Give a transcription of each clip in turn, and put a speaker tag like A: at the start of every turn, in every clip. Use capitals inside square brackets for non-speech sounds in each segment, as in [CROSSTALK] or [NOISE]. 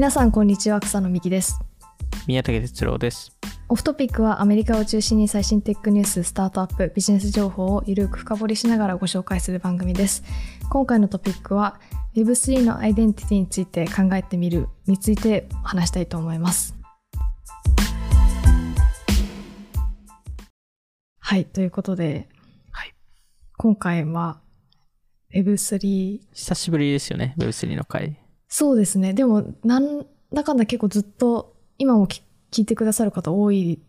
A: 皆さんこんにちは草野美希です。
B: 宮武哲郎です。
A: オフトピックはアメリカを中心に最新テックニューススタートアップビジネス情報をゆるく深掘りしながらご紹介する番組です。今回のトピックは Web3 のアイデンティティについて考えてみるについて話したいと思います。はいということで、
B: はい。
A: 今回は Web3
B: 久しぶりですよね、Web3 の回。
A: そうですね。でも、なんだかんだ結構ずっと、今もき聞いてくださる方多い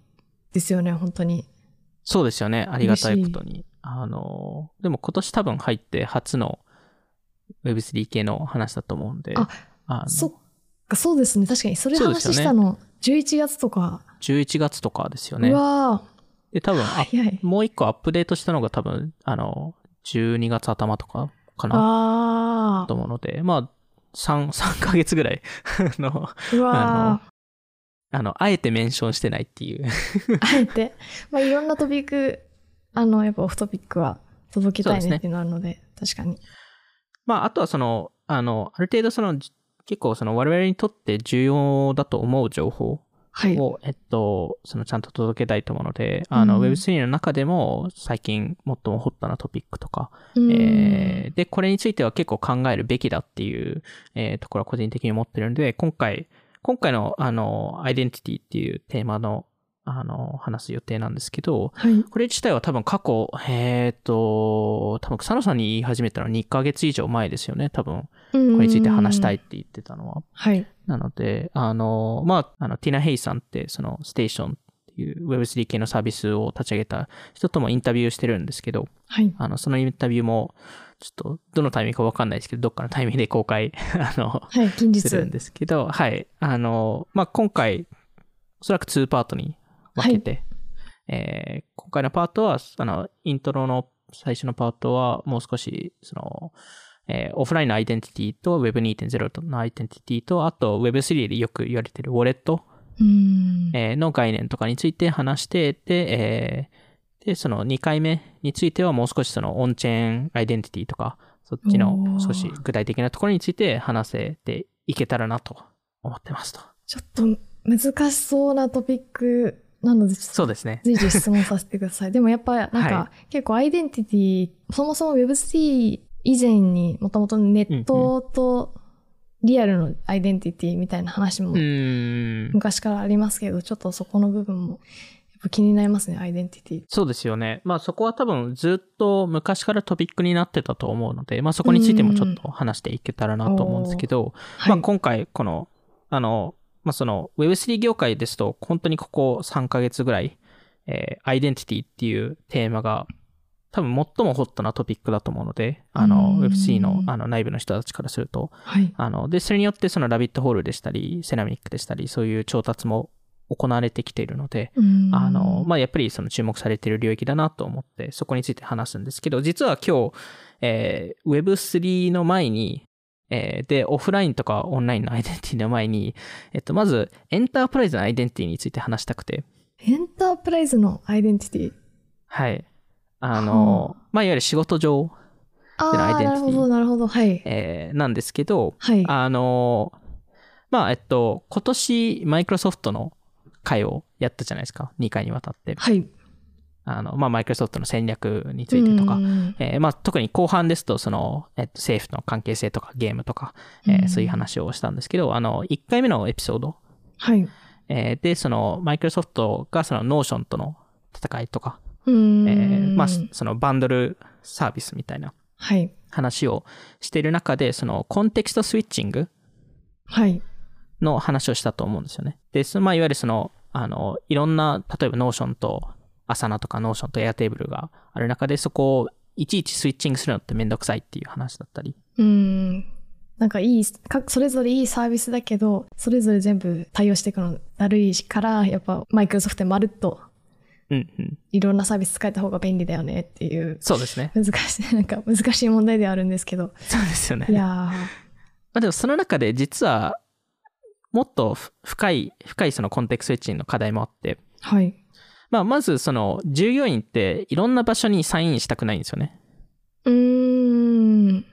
A: ですよね、本当に。
B: そうですよね、ありがたいことに。あの、でも今年多分入って初の Web3 系の話だと思うんで、
A: あ
B: あの
A: そっか、そうですね。確かに、それ話したの、11月とか。
B: 11月とかですよ
A: う
B: ね。
A: わ
B: で、多分。もう一個アップデートしたのが多分、あの、12月頭とかかな
A: あ
B: と思うので、まあ、3、[LAUGHS] 3ヶ月ぐらい、あの、
A: ー、うわ
B: あの、あえてメンションしてないっていう。
A: ー、あえて。まあ、いろんなトピック、あの、やっぱオフトピックは届けたいねっていうのあるので、確かに。
B: まあ、あとはその、あの、ある程度その、じ結構その我々にとって重要だと思う情報
A: はい。
B: を、えっと、そのちゃんと届けたいと思うので、あの、
A: うん
B: Web3 の中でも最近最もホットなトピックとか、
A: うん
B: えーで、これについては結構考えるべきだっていう、えーところは個人的に思ってるので、今回、今回の、あの、アイデンティティっていうテーマの、あの、話す予定なんですけど、
A: はい。
B: これ自体は多分過去、えっ、と、多分草野さんに言い始めたのは2ヶ月以上前ですよね、多分。
A: こ
B: これについて話したいっ
A: い。
B: て言ってたのは。
A: はい。
B: なので、あの、まあ、あの、ティナ・ヘイさんって、その、ステーションっていう Web3 系のサービスを立ち上げた人ともインタビューしてるんですけど、
A: はい。
B: あの、そのインタビューも、ちょっと、どのタイミングかわかんないですけど、どっかのタイミングで公開、[LAUGHS] あの、
A: はい。近日。
B: するんですけど、はい。あの、まあ、今回、おそらく2パートに分けて、えー今回のパートは、あの、イントロの最初のパートは、もう少し、その、えーオフラインのアイデンティティと Web2.0 のアイデンティティと、あと Web3 でよく言われてるウォレット、
A: うん。
B: えーの概念とかについて話して、で、えーで、その2回目についてはもう少しそのオンチェーンアイデンティティとか、そっちの少し具体的なところについて話せていけたらなと思ってますと。
A: ちょっと難しそうなトピックなので、
B: そうですね。
A: 随時質問させてください。[LAUGHS] でもやっぱなんか、
B: は
A: 結構アイデンティティ、そもそも Web3 以前にもともとネットとリアルのアイデンティティみたいな話も。昔からありますけど、ちょっとそこの部分もやっぱ気になりますね、アイデンティティ。
B: そうですよね。まあそこは多分ずっと昔からトピックになってたと思うので、まあそこについてもちょっと話していけたらなと思うんですけど、
A: はい。
B: まあ今回この、あの、まあその Web3 業界ですと本当にここ3ヶ月ぐらい、えーアイデンティティっていうテーマが多分最もホットなトピックだと思うので、あの
A: うん。
B: Web3 のあの内部の人たちからすると、
A: はい。
B: あの、で、それによってそのラビットホールでしたり、セラミックでしたり、そういう調達も行われてきているので、
A: うん。
B: あの、まあ、やっぱりその注目されている領域だなと思って、そこについて話すんですけど、実は今日、えー Web3 の前に、えーで、オフラインとかオンラインのアイデンティティの前に、えっと、まず、エンタープライズのアイデンティティについて話したくて、
A: エンタープライズのアイデンティティ？
B: はい。あの、まあ、いわゆる仕事上、
A: ああ、
B: でのアイデンティティ
A: なるほど、なるほど。はい。
B: えーなんですけど、
A: はい。
B: あの、まあ、えっと、今年、マイクロソフトの会をやったじゃないですか。2回にわたって。
A: はい。
B: あの、まあ、マイクロソフトの戦略についてとか
A: う、ん
B: えーまあ、特に後半ですと、その、えっと、政府との関係性とかゲームとか、えー
A: うん
B: そういう話をしたんですけど、あの、1回目のエピソード、
A: はい。
B: えーで、その、マイクロソフトがその、 Notion との戦いとか、
A: うん。
B: えーまあ、その、バンドルサービスみたいな
A: はい。
B: 話をしている中で、その、 context switching
A: はい。
B: の話をしたと思うんですよね。で、そのまあ、いわゆるその、あの、いろんな、例えば Notion と、 Asana とか Notion と Airtable がある中で、そこをいちいちスイッチングするのってめんどくさいっていう話だったり、
A: うん。なんかいい、かそれぞれいいサービスだけど、それぞれ全部対応していくのだるいから、やっぱマイクロソフトでまるっと
B: うんうん。
A: いろんなサービス使えた方が便利だよねっていう、
B: そうですね。
A: 難しい、[LAUGHS] なんか難しい問題ではあるんですけど。
B: そうですよね。
A: いやー、
B: まあでもその中で実は、もっとふ深い、深いそのコンテクストスイッチングの課題もあって、
A: はい。
B: まあまずその従業員っていろんな場所にサインしたくないんですよね。
A: うーん。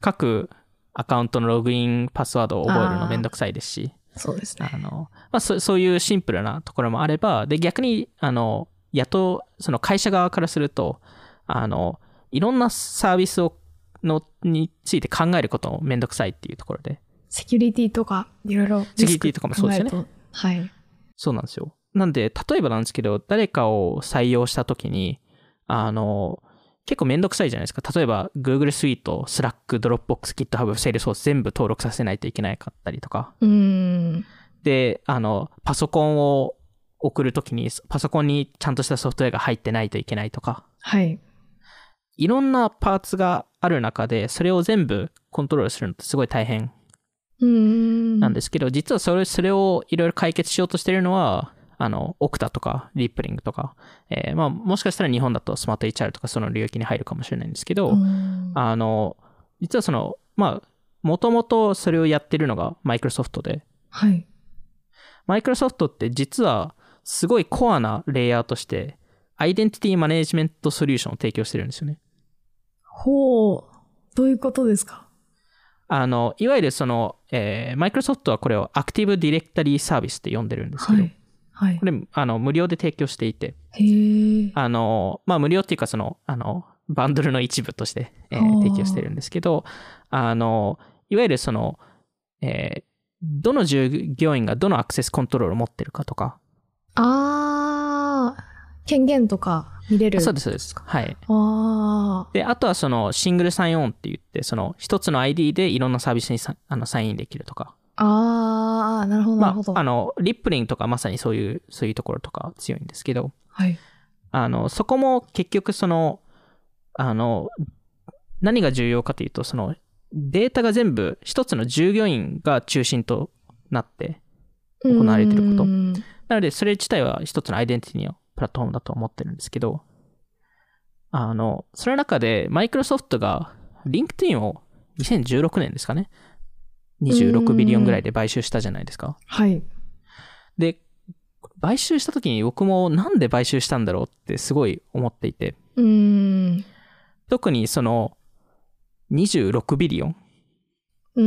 B: 各アカウントのログインパスワードを覚えるのめんどくさいですし、
A: そうですね。
B: あの、まあそ、そういうシンプルなところもあれば、で、逆に、あの、雇う、その会社側からすると、あの、いろんなサービスを、の、について考えることもめんどくさいっていうところで。
A: セキュリティとか、いろいろ。
B: セキュリティとかもそうですよね。
A: はい。
B: そうなんですよ。なんで、例えばなんですけど、誰かを採用したときに、あの、結構めんどくさいじゃないですか。例えば、Google Suite、Slack、Dropbox、GitHub、Salesforce 全部登録させないといけないかったりとか。
A: うーん。
B: で、あの、パソコンを送るときに、パソコンにちゃんとしたソフトウェアが入ってないといけないとか。
A: はい。
B: いろんなパーツがある中で、それを全部コントロールするのってすごい大変。なんですけど、実はそれそれをいろいろ解決しようとしてるのは、あの、オクタとか、リップリングとか、えーまあ、もしかしたら日本だとスマート HR とかその領域に入るかもしれないんですけど、
A: うん
B: あの、実はその、まあ、もともとそれをやってるのがマイクロソフトで、
A: はい。
B: マイクロソフトって実はすごいコアなレイヤーとして、アイデンティティマネジメントソリューションを提供してるんですよね。
A: ほう。どういうことですか？
B: あの、いわゆるその、えー、マイクロソフトはこれをアクティブディレクタリーサービスって呼んでるんですけど、
A: はい。はい
B: こ。れ、あの、無料で提供していて。あの、まあ、無料っていうか、その、あの、バンドルの一部として、えー提供してるんですけど、あの、いわゆるその、えーどの従業員がどのアクセスコントロールを持ってるかとか、
A: あー、権限とか見れる。
B: そうです、そうです。はい。
A: あ
B: で、あとはその、シングルサインオンって言って、その、一つの ID でいろんなサービスにさあのサインできるとか、
A: ー。あー、なるほど、なる
B: ま
A: ほど。
B: あ、あの、リップリングとかまさにそういう、そういうところとか強いんですけど、
A: はい。
B: あの、そこも結局その、あの、何が重要かというと、その、データが全部一つの従業員が中心となって、行われてること
A: うん
B: なので、それ自体は一つのアイデンティティのプラットフォームだと思ってるんですけど、あの、その中で、マイクロソフトが、リンクトインを2016年ですかね。26 billion ぐらいで買収したじゃないですか。
A: はい。
B: で、買収した時に僕もなんで買収したんだろうってすごい思っていて、
A: うーん。
B: 特にその26ビリオン
A: うー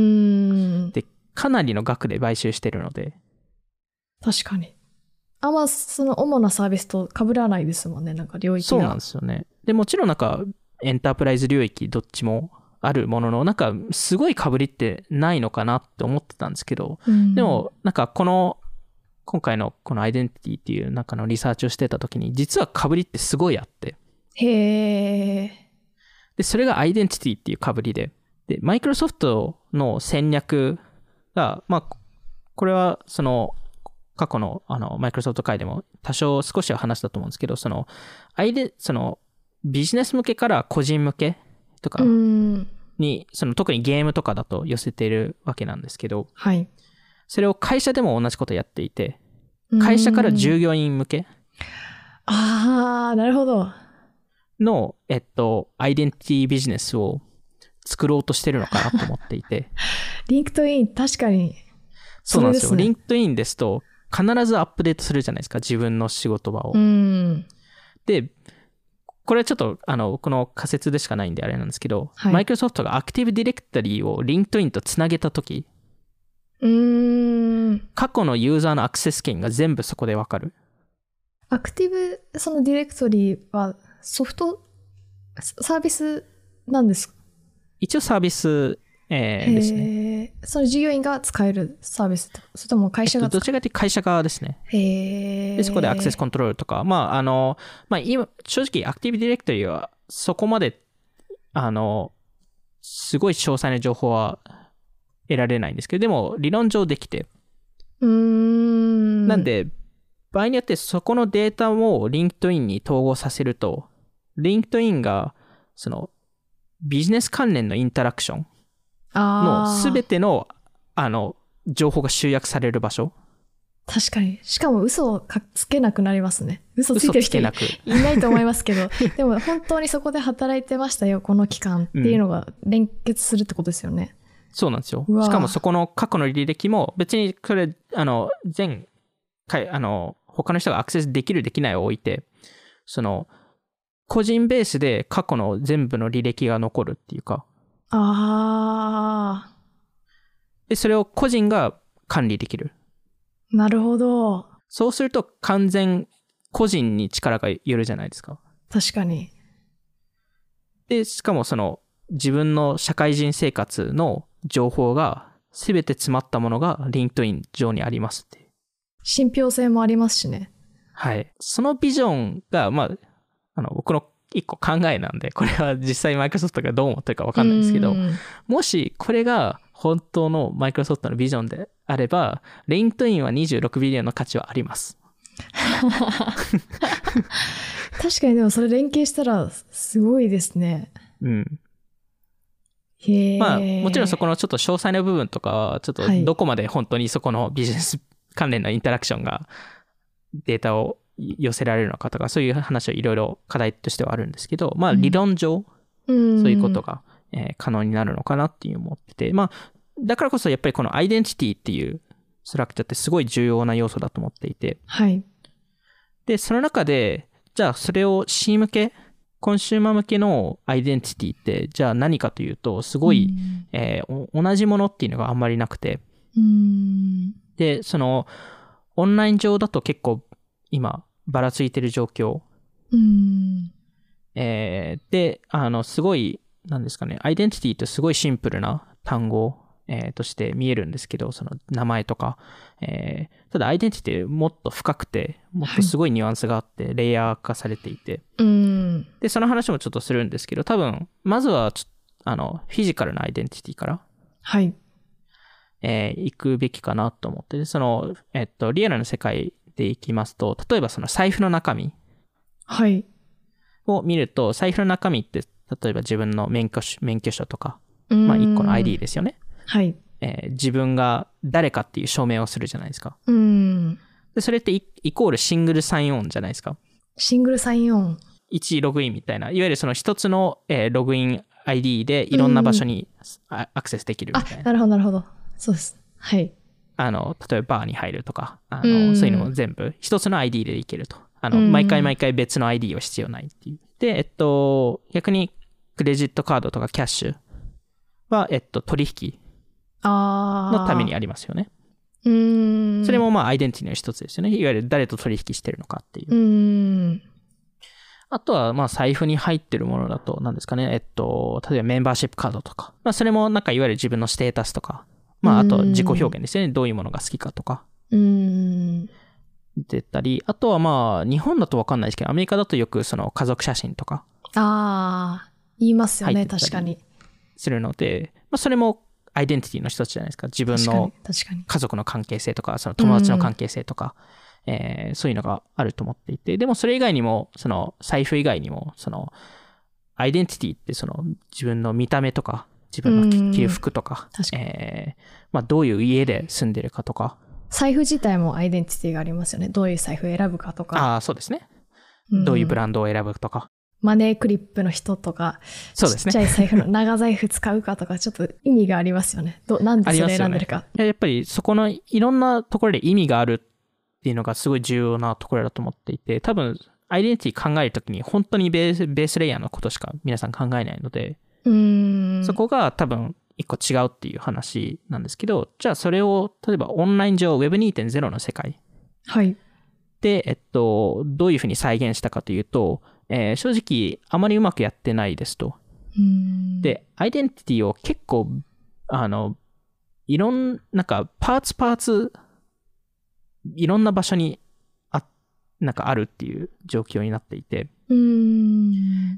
A: ん。
B: でかなりの額で買収してるので、
A: 確かに。あんまその主なサービスと被らないですもんね、なんか領域が。
B: そうなんですよね。で、もちろんなんかエンタープライズ領域どっちもあるものの、なんかすごい被りってないのかなって思ってたんですけど、
A: うん
B: でもなんかこの今回のこのアイデンティティっていう中のリサーチをしてた時に実は被りってすごいあって、
A: へえ。
B: で、それがアイデンティティっていう被りで、で、マイクロソフトの戦略が、まあ、これは、その、過去の、あの、マイクロソフト会でも多少少しは話したと思うんですけど、その、アイデ、その、ビジネス向けから個人向けとか
A: うん。
B: に、その、特にゲームとかだと寄せてるわけなんですけど、
A: はい。
B: それを会社でも同じことやっていて、会社から
A: うん
B: 従業員向け？
A: ああ、なるほど。
B: の、えっと、アイデンティティビジネスを作ろうとしてるのかなと思っていて、[LAUGHS]
A: リンクトイン、確かに。
B: そうなんですよ。
A: すね
B: リンクトインですと、必ずアップデートするじゃないですか、自分の仕事場を。
A: うん。
B: で、これはちょっと、あの、この仮説でしかないんであれなんですけど、
A: はい
B: マイクロソフトが Active Directory をリンクトインとつなげたとき、
A: うーん。
B: 過去のユーザーのアクセス権が全部そこでわかる。
A: アクティブ、そのディレクトリーはソフト、サービスなんですか？
B: 一応サービス、えーですね。
A: その従業員が使えるサービスってそれとも会社
B: えっと、どちらかというと会社側ですね。で、そこでアクセスコントロールとか、まあ、あの、まあ、今、正直、アクティブディレクトリは、そこまで、あの、すごい詳細な情報は得られないんですけど、でも、理論上できて、
A: うーん。
B: なん、で、場合によってそこのデータをリンクトインに統合させると、リンクトインが、その、ビジネス関連のインタラクションの
A: あ
B: すべ
A: て。
B: ての、あの、情報が集約される場所、
A: 確かに。しかも嘘をかつけなくなりますね。嘘つい
B: 嘘
A: てる人い
B: な
A: いと思いますけど、[LAUGHS] でも本当にそこで働いてましたよ、この期間っていうのが連結するってことですよね。
B: そうなんですよしかもそこの過去の履歴も別にこれ、あの、全、かいあの、他の人がアクセスできるできないを置いて、その、個人ベースで過去の全部の履歴が残るっていうか、
A: ああ。
B: で、それを個人が管理できる？
A: なるほど。
B: そうすると完全個人に力が寄るじゃないですか。
A: 確かに。
B: で、しかもその自分の社会人生活の情報が全て詰まったものが LinkedIn 上にありますって。
A: 信憑性もありますしね。
B: はい。そのビジョンが、まあ、あの、僕の一個考えなんで、これは実際マイクロソフトがどう思ってるかわかんないですけど
A: う、ん
B: もしこれが本当のマイクロソフトのビジョンであれば、LinkedIn は26ビリオンの価値はあります。
A: 確かにでもそれ連携したらすごいですね。
B: うん。まあ、もちろんそこのちょっと詳細な部分とかは、ちょっと
A: はい
B: どこまで本当にそこのビジネス関連のインタラクションがデータを寄せられるのかとか、そういう話はいろいろ課題としてはあるんですけど、まあ
A: うん。
B: 理論上、
A: うん、
B: そういうことが、えー可能になるのかなっていう思ってて、まあ、だからこそやっぱりこのアイデンティティっていうストラクチャーってすごい重要な要素だと思っていて、
A: はい。
B: で、その中で、じゃあそれを C 向け、コンシューマー向けのアイデンティティって、じゃあ何かというと、すごい、えーお同じものっていうのがあんまりなくて、
A: うん。
B: で、その、オンライン上だと結構今、ばらついてる状況。
A: うん。
B: えーで、あの、すごい、なんですかね、アイデンティティってすごいシンプルな単語、えーとして見えるんですけど、その名前とか。えーただ、アイデンティティもっと深くて、もっとすごいニュアンスがあって、レイヤー化されていて。
A: うん。
B: で、その話もちょっとするんですけど、多分、まずはちょあの、フィジカルなアイデンティティから、
A: はい。
B: えー行くべきかなと思って、でその、えっと、リアルな世界で行きますと、例えばその財布の中身
A: はい。
B: を見ると、財布の中身って、例えば自分の免許証免許証とか、
A: ま
B: まあ一個の ID ですよね。
A: はい。
B: えー自分が誰かっていう証明をするじゃないですか。
A: うん。
B: で、それってイイコールシングルサインオンじゃないですか。
A: シングルサインオン。
B: 1ログインみたいな、いわゆるその一つの、えーログイン ID でいろんな場所にあアクセスできるみ
A: あ
B: たい、な。
A: なるほど、なるほど。そうです。はい。
B: あの、例えばバーに入るとか、あの、
A: うん
B: そういうのも全部一つの ID でいけると。あの、
A: うん
B: 毎回毎回別の ID は必要ないっていう。で、えっと、逆にクレジットカードとかキャッシュは、えっと、取引。のためにありますよね。
A: うーん。
B: それもまあアイデンティティの一つですよね。いわゆる誰と取引してるのかっていう。
A: うーん。
B: あとはまあ財布に入ってるものだと何ですかね。えっと、例えばメンバーシップカードとか。まあそれもなんかいわゆる自分のステータスとか。まああと自己表現ですよね。どういうものが好きかとか。
A: うーん。
B: 出たり、あとはまあ、日本だとわかんないですけど、アメリカだとよくその家族写真とか
A: ああ。言いますよね、確かに。
B: するので、まあそれもアイデンティティの一つじゃないですか。自分の。
A: 確かに。
B: 家族の関係性とか、その友達の関係性とか、えーそういうのがあると思っていて、でもそれ以外にも、その財布以外にも、その、アイデンティティってその自分の見た目とか、自分の着着る服とか、
A: 確かに
B: えーまあどういう家で住んでるかとか、
A: 財布自体もアイデンティティがありますよね。どういう財布を選ぶかとか。
B: ああ、そうですね。どういうブ
A: ン
B: ランドを選ぶとか、
A: マネークリップの人とか、
B: そうですね
A: ちっちゃい財布の [LAUGHS] 長財布使うかとか、ちょっと意味がありますよね。どなんでそれ選んでるか。
B: いややっぱりそこのいろんなところで意味があるっていうのがすごい重要なところだと思っていて、多分、アイデンティティ考えるときに本当にベースベースレイヤーのことしか皆さん考えないので。そこが多分一個違うっていう話なんですけど、じゃあそれを例えばオンライン上 Web2.0 の世界
A: はい。
B: で、えっと、どういうふうに再現したかというと、えー正直あまりうまくやってないですと。で、アイデンティティを結構、あの、いろん、なんか、パーツパーツ、いろんな場所にあ、なんかあるっていう状況になっていて。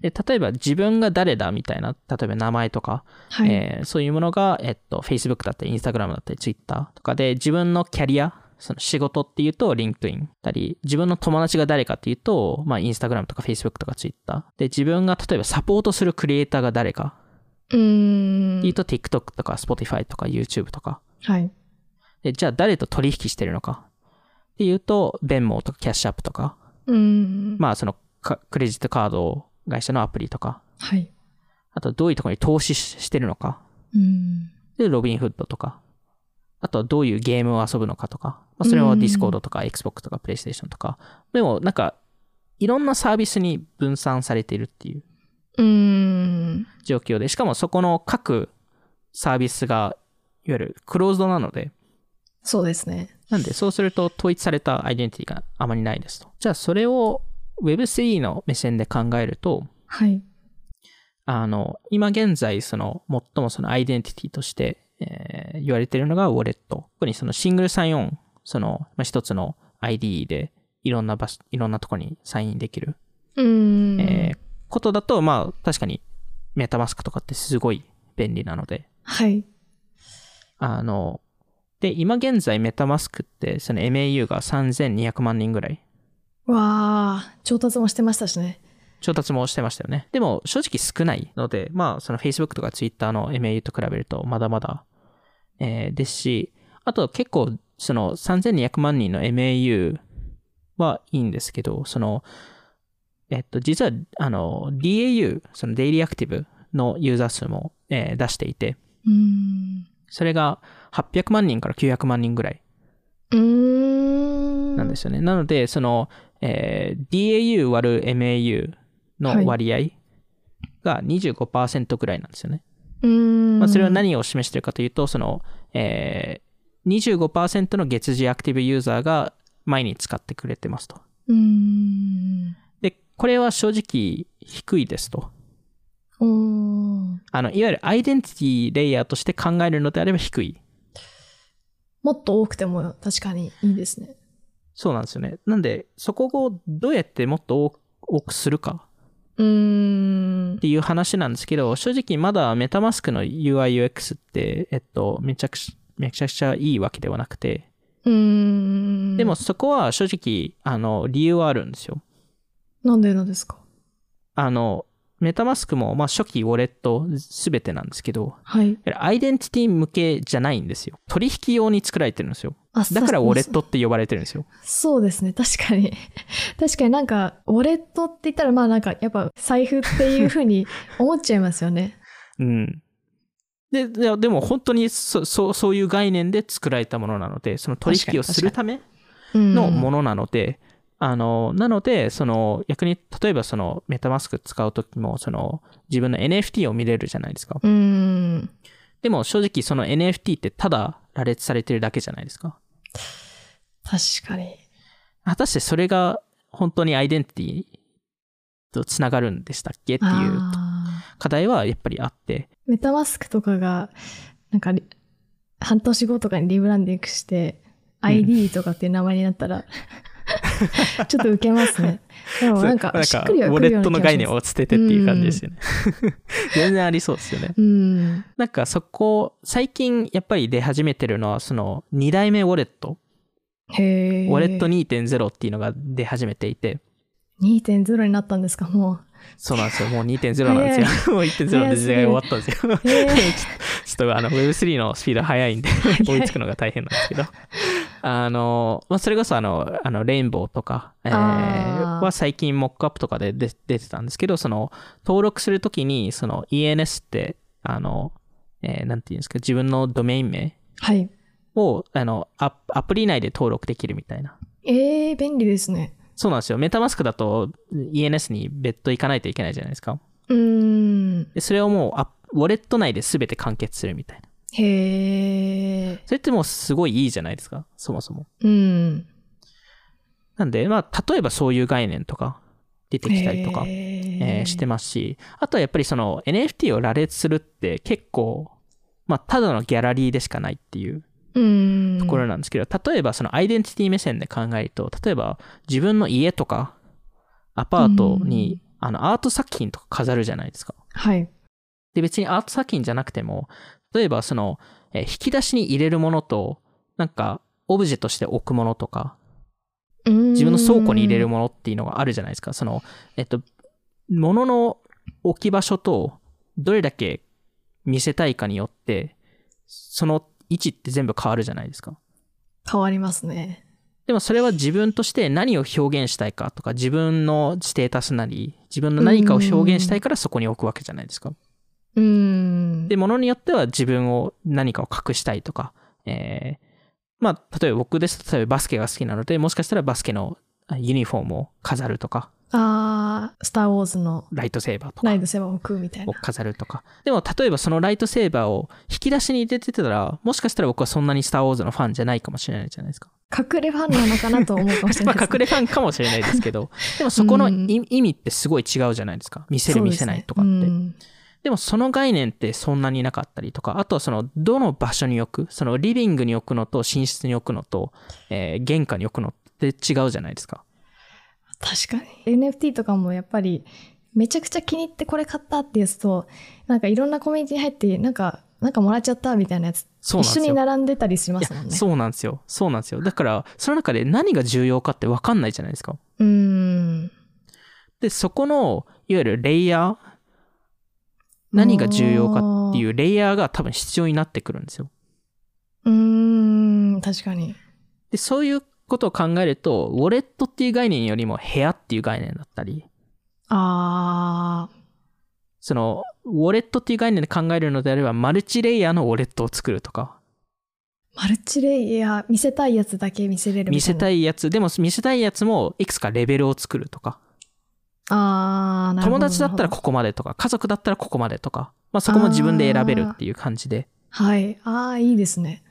B: で例えば自分が誰だみたいな、例えば名前とか、
A: はい。
B: えーそういうものが、えっと、Facebook だったり、Instagram だったり、Twitter とかで、自分のキャリア、その仕事っていうと LinkedIn だったり、自分の友達が誰かっていうと、まあ、Instagram とか Facebook とか Twitter。で、自分が例えばサポートするクリエイターが誰か。っていうと TikTok とか Spotify とか YouTube とか。
A: はい。
B: で、じゃあ誰と取引してるのかっていうと、ベンモーとかキャッシュアップとか、
A: うーん。
B: まあそのかクレジットカード会社のアプリとか、
A: はい。
B: あとどういうところに投資ししてるのか。
A: うーん。
B: で、ロビンフッドとか、あとはどういうゲームを遊ぶのかとか、まあ、それは
A: うん
B: Discord とか Xbox とか PlayStation とか、でもなんか、いろんなサービスに分散されているっていう。状況で、しかもそこの各サービスが、いわゆるクローズドなので、
A: そうですね。
B: なんで、そうすると統一されたアイデンティティがあまりないですと。じゃあ、それを Web3 の目線で考えると、
A: はい。
B: あの、今現在、その、最もそのアイデンティティとして、えー言われているのがウォレット。特にそのシングルサインオン、その、まあ、一つの ID で、いろんな場所、いろんなとこにサインできる、
A: うーん。
B: えーことだと、まあ、確かに、メタマスクとかってすごい便利なので、
A: はい。
B: あの、で、今現在メタマスクって、その MAU が3200万人ぐらい、
A: わあ、調達もしてましたしね。
B: 調達もしてましたよね。でも、正直少ないので、まあ、その Facebook とか Twitter の MAU と比べると、まだまだ、えーですし、あと結構、その3200万人の MAU はいいんですけど、その、えっと、実は、あの、DAU、そのデイリーアクティブのユーザー数も、えー出していて、
A: うーん。
B: それが800万人から900万人ぐらい。なんですよね。なので、その、えー DAU 割る MAU の割合が25%ぐらいなんですよね。
A: うーん。
B: まあ、それは何を示しているかというと、その、えー、25%の月次アクティブユーザーが毎日使ってくれてますと。で、これは正直低いですと。あの、いわゆるアイデンティティレイヤーとして考えるのであれば低い。
A: もっと多くても確かにいいですね。
B: そうなんですよね。なんで、そこをどうやってもっと多くするか
A: うーん
B: っ。ていう話なんですけど、正直まだメタマスクの UI UX って、えっと、めちゃくちゃ、めちゃくちゃいいわけではなくて、
A: うーん。
B: でも、そこは正直、あの、理由はあるんですよ。
A: なんでなんですか？
B: あの、メタマスクも、まあ、初期ウォレットすべてなんですけど、
A: はい。
B: アイデンティティ向けじゃないんですよ。取引用に作られてるんですよ。
A: あ
B: だからウォレッ
A: そ
B: トって呼ばれてるんですよ。
A: そうですね。確かに。[LAUGHS] 確かになんか、ウォレットって言ったら、まあなんか、やっぱ財布っていうふうに思っちゃいますよね。[LAUGHS]
B: うん。で、ででも本当にそそうそういう概念で作られたものなので、その取引をするためのも
A: の。
B: のなので、あの、なので、その、逆に、例えばその、メタマスク使うときも、その、自分の NFT を見れるじゃないですか。
A: うーん。
B: でも正直その NFT ってただ羅列されてるだけじゃないですか。
A: 確かに。
B: 果たしてそれが本当にアイデンティティとつながるんでしたっけっていう課題はやっぱりあって。
A: メタマスクとかが、なんかリ、半年後とかにリブランディングして、ID とかっていう名前になったら、[LAUGHS] ちょっとウケますね。でもなんか、しっくりは
B: ウォレットの概念を捨ててっていう感じですよね。全然ありそうですよね。
A: うん。
B: なんかそこ、最近やっぱり出始めてるのは、その2代目ウォレット、
A: へえ。
B: ウォレット2.0っていうのが出始めていて、
A: 2.0になったんですか、も
B: そうなんですよ。もう2.0なんですよ。[LAUGHS] もう1.0の時代が終わったんですよ。[LAUGHS] ちょっとあの Web3 のスピード速いんで追いつくのが大変なんですけど。あの、まあ、それこそあの、あの、レインボーとか、えーは最近モックアップとかで出出てたんですけど、その、登録するときに、その ENS って、あの、えーなんていうんですか、自分のドメイン名
A: はい。
B: を、あの、アアプリ内で登録できるみたいな。
A: ええ、便利ですね。
B: そうなんですよ。メタマスクだと ENS に別途行かないといけないじゃないですか。
A: うーん。
B: でそれをもうあ、ウォレット内で全て完結するみたいな。
A: へえ。
B: それってもうすごいいいじゃないですか、そもそも。
A: うん。
B: なんで、まあ、例えばそういう概念とか出てきたりとか、
A: へ
B: えーしてますし、あとはやっぱりその NFT を羅列するって結構、まあ、ただのギャラリーでしかないっていう
A: うん。
B: ところなんですけど、例えばそのアイデンティティ目線で考えると、例えば自分の家とかアパートに、あのアート作品とか飾るじゃないですか。
A: はい。
B: で、別にアート作品じゃなくても、例えばその、えー引き出しに入れるものと、なんか、オブジェとして置くものとか、
A: 自
B: 自分の倉庫に入れるものっていうのがあるじゃないですか。その、えっと、物の置き場所と、どれだけ見せたいかによって、その位置って全部変わるじゃないですか。
A: 変わりますね。
B: でもそれは自分として何を表現したいかとか、自分のステータスなり、自分の何かを表現したいからそこに置くわけじゃないですか。
A: うん。
B: で、物によっては自分を何かを隠したいとか、えーまあ、例えば僕ですと、例えばバスケが好きなので、もしかしたらバスケのあユニフォームを飾るとか、
A: あー、スター・ウォーズの
B: ライトセーバーとか
A: ライトセーバーを食うみたい
B: を
A: な。
B: 飾るとか。でも、例えばそのライトセーバーを引き出しに入れてたら、もしかしたら僕はそんなにスター・ウォーズのファンじゃないかもしれないじゃないですか。
A: 隠れファンなのかなと思うかもしれ
B: まあ、
A: ないです、[LAUGHS]
B: 隠れファンかもしれないですけど、[LAUGHS] でもそこの
A: うん
B: 意意味ってすごい違うじゃないですか。見せる見せないとかって。
A: で
B: もその概念ってそんなになかったりとか、あとはそのどの場所に置く、そのリビングに置くのと寝室に置くのと、えー玄関に置くのって違うじゃないですか。
A: 確かに。NFT とかもやっぱり、めちゃくちゃ気に入ってこれ買ったってやつと、なんかいろんなコミュニティに入って、なんか、なんかもらっちゃったみたいなやつ、一緒。に並んでたりしますもんね。
B: そうなんですよ。そうなんですよ。だから、その中で何が重要かって分かんないじゃないですか。
A: うーん。
B: で、そこの、いわゆるレイヤー、何が重要かっていうレイヤーが多分必要になってくるんですよ。
A: うーん、確かに。
B: で、そういうことを考えると、ウォレットっていう概念よりも部屋っていう概念だったり、
A: あ
B: その、ウォレットっていう概念で考えるのであれば、マルチレイヤーのウォレットを作るとか、
A: ー、マルチレイヤー、見せたいやつだけ見せれる。
B: 見せた
A: い。
B: いやつ、でも見せたいやつもいくつかレベルを作るとか、
A: あー、なるほど。
B: 友達だったらここまでとか、家族だったらここまでとか、まあそこも自分で選べるっていう感じで、
A: はい。あー、いいですね。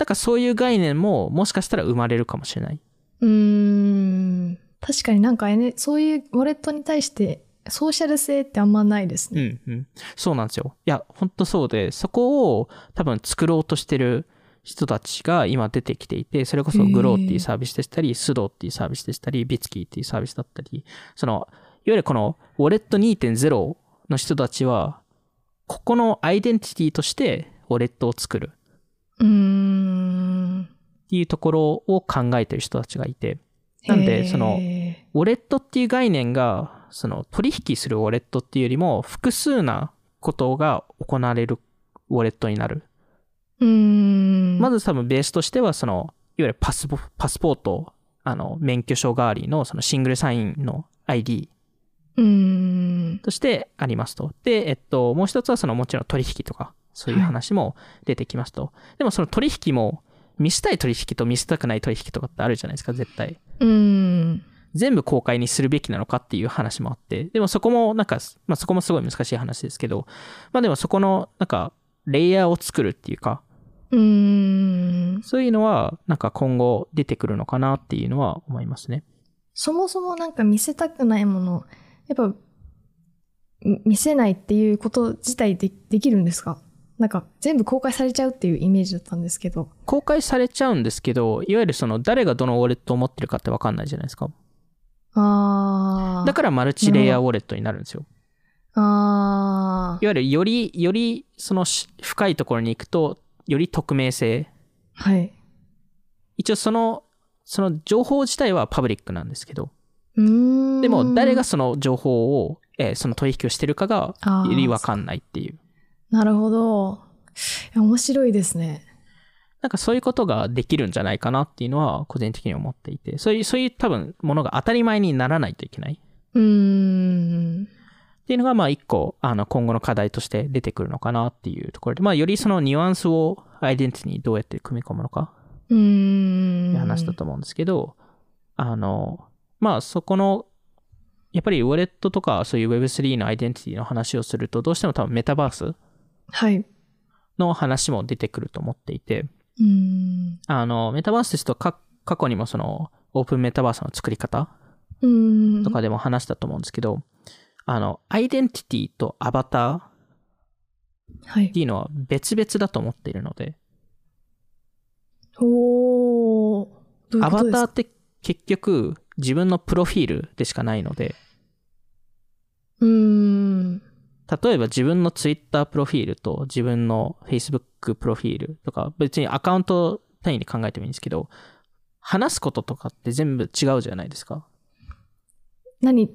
B: だからそういう概念ももしかしたら生まれるかもしれない。
A: うーん。確かになんか、N、そういうウォレットに対して、ソーシャル性ってあんまないです
B: う
A: ね。
B: んうん。そうなんですよ。いや、本当そうで、そこを多分作ろうとしてる人たちが今出てきていて、それこそグローっていうサービスでしたり、スドっていうサービスでしたり、ビツキーっていうサービスだったり、その、いわゆるこのウォレット2.0の人たちは、ここのアイデンティティとしてウォレットを作る
A: うーん。
B: っていうところを考えてる人たちがいて、なんでその
A: へ
B: ウォレットっていう概念が、その取引するウォレットっていうよりも、複数なことが行われるウォレットになる。
A: ーうーん。
B: まず多分ベースとしては、その、いわゆるパスポパスポート、あの、免許証代わりのそのシングルサインの ID
A: うーん。
B: としてありますと。で、えっと、もう一つはそのもちろん取引とか、そういう話も出てきますと。でもその取引も、見せたい取引と見せたくない取引とかってあるじゃないですか、絶対。
A: うーん。
B: 全部公開にするべきなのかっていう話もあって、でもそこもなんか、まあそこもすごい難しい話ですけど、まあでもそこのなんか、レイヤーを作るっていうか、
A: うーん。
B: そういうのはなんか今後出てくるのかなっていうのは思いますね。
A: そもそもなんか見せたくないもの、やっぱ、み見せないっていうこと自体でできるんですか？なんか全部公開されちゃうっていうイメージだったんですけど。
B: 公開されちゃうんですけど、いわゆるその誰がどのウォレットを持ってるかってわかんないじゃないですか。
A: あー。
B: だからマルチレイヤーウォレットになるんですよ。
A: あー。
B: いわゆるより、よりそのし深いところに行くと、より匿名性。
A: はい。
B: 一応その、その情報自体はパブリックなんですけど。でも誰がその情報を、えーその取引をしてるかがよりわかんないっていう。
A: なるほど。面白いですね。
B: なんかそういうことができるんじゃないかなっていうのは個人的に思っていて、そういう、そういう多分ものが当たり前にならないといけない。
A: うーん。
B: っていうのが、まあ一個、あの、今後の課題として出てくるのかなっていうところで、まあよりそのニュアンスをアイデンティティにどうやって組み込むのか
A: うーん。
B: って話だと思うんですけど、あの、まあそこの、やっぱりウォレットとかそういう Web3 のアイデンティティの話をすると、どうしても多分メタバース
A: はい。
B: の話も出てくると思っていて、
A: うーん。
B: あの、メタバースですとか過去にもそのオープンメタバースの作り方。とかでも話したと思うんですけど、あの、アイデンティティとアバターっ
A: はい
B: て。いうのは別々だと思っているので、
A: おー。どう
B: アバターって結局自分のプロフィールでしかないので、
A: うーん。
B: 例えば自分の Twitter プロフィールと自分の Facebook プロフィールとか、別にアカウント単位に考えてもいいんですけど、話すこととかって全部違うじゃないですか。
A: 何？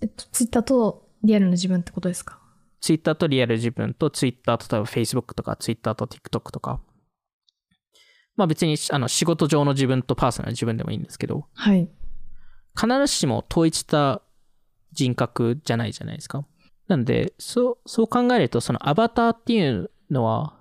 A: えっと、ツイッターとリアルな自分ってことですか
B: ？Twitter とリアル自分と Twitter と例えば Facebook とか Twitter と TikTok とか。まあ別にあの仕事上の自分とパーソナルな自分でもいいんですけど、
A: はい。
B: 必ずしも統一した人格じゃないじゃないですか。なんで、そう、そう考えると、そのアバターっていうのは、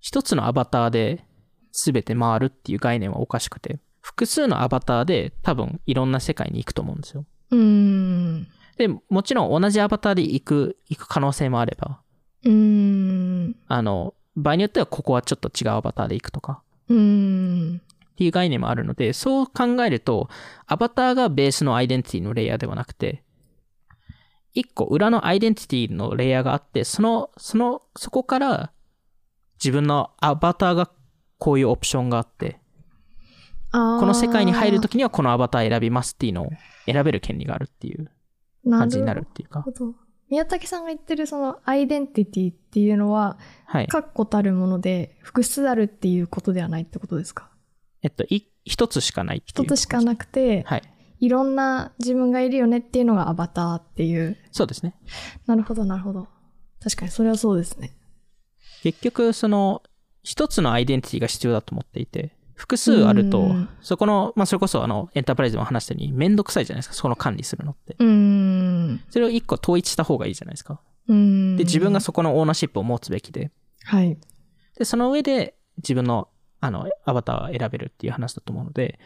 B: 一つのアバターで全て回るっていう概念はおかしくて、複数のアバターで多分いろんな世界に行くと思うんですよ。
A: うーん。
B: で、もちろん同じアバターで行く、行く可能性もあれば、
A: うーん。
B: あの、場合によってはここはちょっと違うアバターで行くとか、
A: うーん。
B: っていう概念もあるので、そう考えると、アバターがベースのアイデンティティのレイヤーではなくて、一個裏のアイデンティティのレイヤーがあって、その、その、そこから自分のアバターがこういうオプションがあって、この世界に入るときにはこのアバター選びますっていうのを選べる権利があるっていう感じになるっていうか。
A: 宮武さんが言ってるそのアイデンティティっていうのは、
B: はい。
A: 確固たるもので複数あるっていうことではないってことですか？
B: えっと、い一つしかない。
A: 一つしかなくて、
B: はい。
A: いろんな自分がいるよねっていうのがアバターっていう。
B: そうですね。
A: なるほど、なるほど。確かにそれはそうですね。
B: 結局、その、一つのアイデンティティが必要だと思っていて、複数あると
A: うん、
B: そこの、まあ、それこそ、あの、エンタープライズでも話したように、めんどくさいじゃないですか、その管理するのって。
A: うーん。
B: それを一個統一した方がいいじゃないですか。
A: うーん。
B: で、自分がそこのオーナーシップを持つべきで、
A: はい。
B: で、その上で自分の、あの、アバターを選べるっていう話だと思うので、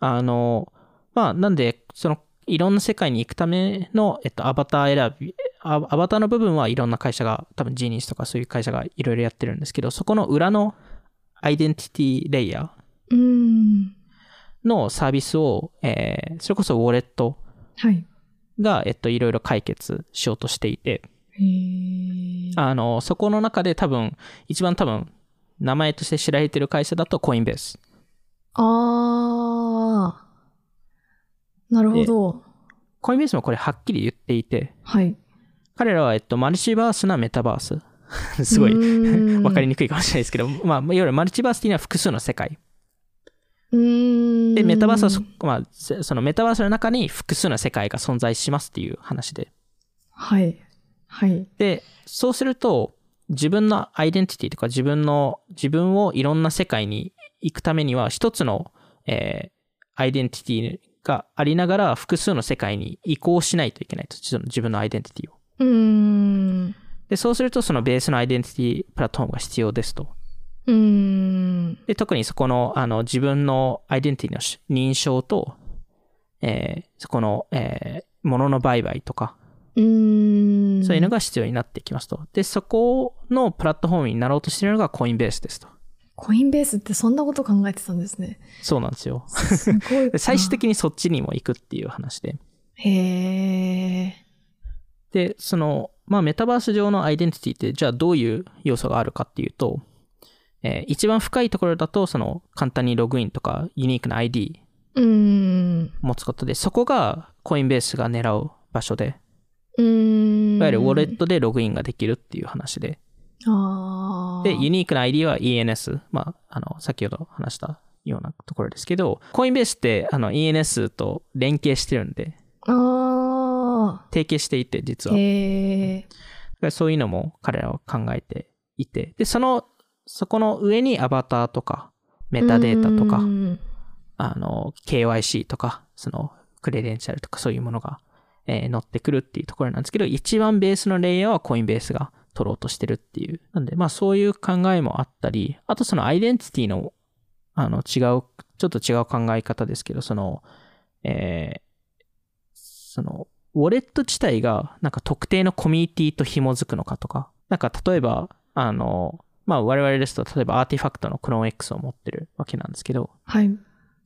B: あの、まあ、なんで、その、いろんな世界に行くための、えっと、アバター選び、アアバターの部分はいろんな会社が、多分ジーニスとかそういう会社がいろいろやってるんですけど、そこの裏のアイデンティティレイヤ
A: うー
B: のサービスを、えーそれこそウォレット
A: はい。
B: が、えっと、いろいろ解決しようとしていて、あの、そこの中で多分、一番多分、名前として知られてる会社だとコインベース。
A: あー。なるほど。
B: コインベースもこれはっきり言っていて、
A: はい。
B: 彼らは、えっと、マルチバースなメタバース。[LAUGHS] すごい、
A: う
B: わかり
A: に
B: にくいかもしれないですけど、まあ、いわゆるマルチバースっていうのは複数の世界。で、メタバースはそ、まあ、せそのメタバースの中に複数の世界が存在しますっていう話で。
A: はい。はい。
B: で、そうすると、自分のアイデンティティとか自分の、自分をいろんな世界に行くためには、一つの、えーアイデンティティがありながら、複数の世界に移行しないといけないと。自分のアイデンティティを。
A: うーん。
B: で、そうすると、そのベースのアイデンティティプラットフォームが必要ですと。
A: うーん。
B: で、特にそこの、あの、自分のアイデンティティのし認証と、えーそこの、えー物の売買とか、
A: うーん。
B: そういうのが必要になってきますと。で、そこのプラットフォームになろうとしているのがコインベースですと。
A: コインベースってそんなこと考えてたんですね。
B: そうなんですよ。
A: すごい
B: で。[LAUGHS] 最終的にそっちにも行くっていう話で。
A: へえ。
B: で、その、まあ、メタバース上のアイデンティティって、じゃあどういう要素があるかっていうと、えー一番深いところだと、その、簡単にログインとか、ユニークな ID。持つことで、そこがコインベースが狙う場所で、
A: うーん。
B: いわゆるウォレットでログインができるっていう話で。で、ユニークな ID は ENS。まあ、あの、先ほど話したようなところですけど、コインベースって、あの、ENS と連携してるんで、
A: あ
B: 提携していて、実
A: あ。
B: は。
A: へえ。
B: そういうのも彼らは考えていて、で、その、そこの上にアバターとか、メタデータとかあの、KYC とか、その、クレデンシャルとかそういうものが、えー乗ってくるっていうところなんですけど、一番ベースのレイヤーはコインベースが取ろうとしてるっていう。なんで、まあそういう考えもあったり、あとそのアイデンティティの、あの、違う、ちょっと違う考え方ですけど、その、えーその、ウォレット自体が、なんか特定のコミュニティと紐づくのかとか、なんか例えば、あの、まあ我々ですと、例えばアーティファクトのクローン X を持ってるわけなんですけど、
A: はい。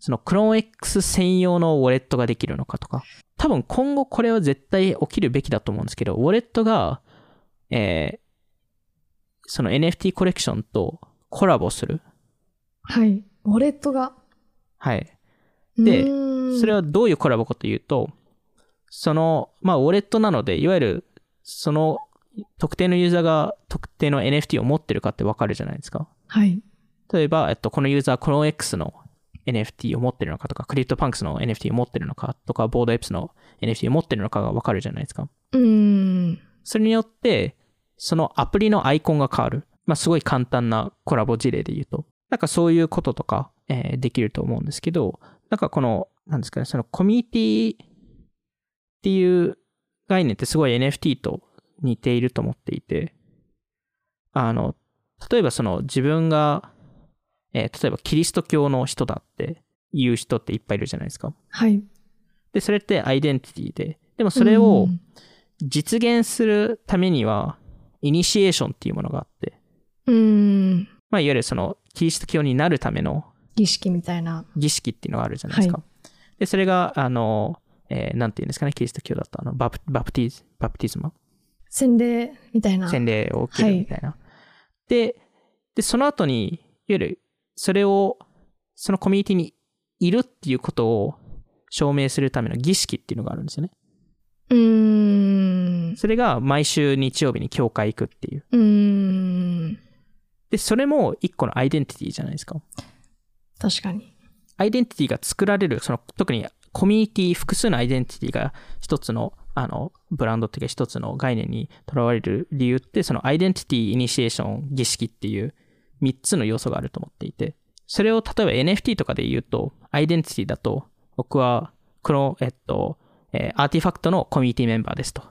B: そのクローン X 専用のウォレットができるのかとか。多分今後これは絶対起きるべきだと思うんですけど、ウォレットが、えーその NFT コレクションとコラボする？
A: はい。ウォレットが。
B: はい。でそれはどういうコラボかというと、その、まあ、ウォレットなので、いわゆる、その、特定のユーザーが特定の NFT を持ってるかってわかるじゃないですか。
A: はい。
B: 例えば、えっと、このユーザー、 Clone X の NFT を持ってるのかとか、 CryptoPunks の NFT を持ってるのかとか、 Bored Apes の NFT を持ってるのかがわかるじゃないですか。
A: うーん。
B: それによって、そのアプリのアイコンが変わる。まあ、すごい簡単なコラボ事例で言うと。なんかそういうこととか、えーできると思うんですけど、なんかこの、なんですかね、そのコミュニティっていう概念ってすごい NFT と似ていると思っていて、あの、例えばその自分が、えー例えばキリスト教の人だっていう人っていっぱいいるじゃないですか。
A: はい。
B: で、それってアイデンティティで、でもそれを実現するためには、イニシエーションっていうものがあって、
A: うん。
B: まあ、いわゆるその、キリスト教になるための
A: 儀式みたいな。
B: 儀式っていうのがあるじゃないですか。
A: は
B: で、それが、あの、えーなんていうんですかね、キリスト教だと、あの、バプバプティズ、バプティズマ
A: 洗礼みたいな。
B: 洗礼を受けるみたいな。で、で、その後に、いわゆる、それを、そのコミュニティにいるっていうことを証明するための儀式っていうのがあるんですよね。
A: うーん。
B: それが毎週日曜日に教会行くっていう。
A: う。
B: で、それも一個のアイデンティティじゃないですか。
A: 確かに。
B: アイデンティティが作られる、その、特にコミュニティ、複数のアイデンティティが一つの、あの、ブランドっていうか一つの概念にとらわれる理由って、そのアイデンティティ、イニシエーション、儀式っていう三つの要素があると思っていて、それを例えば NFT とかで言うと、アイデンティティだと、僕は、この、えっと、えー RTFKT のコミュニティメンバーですと。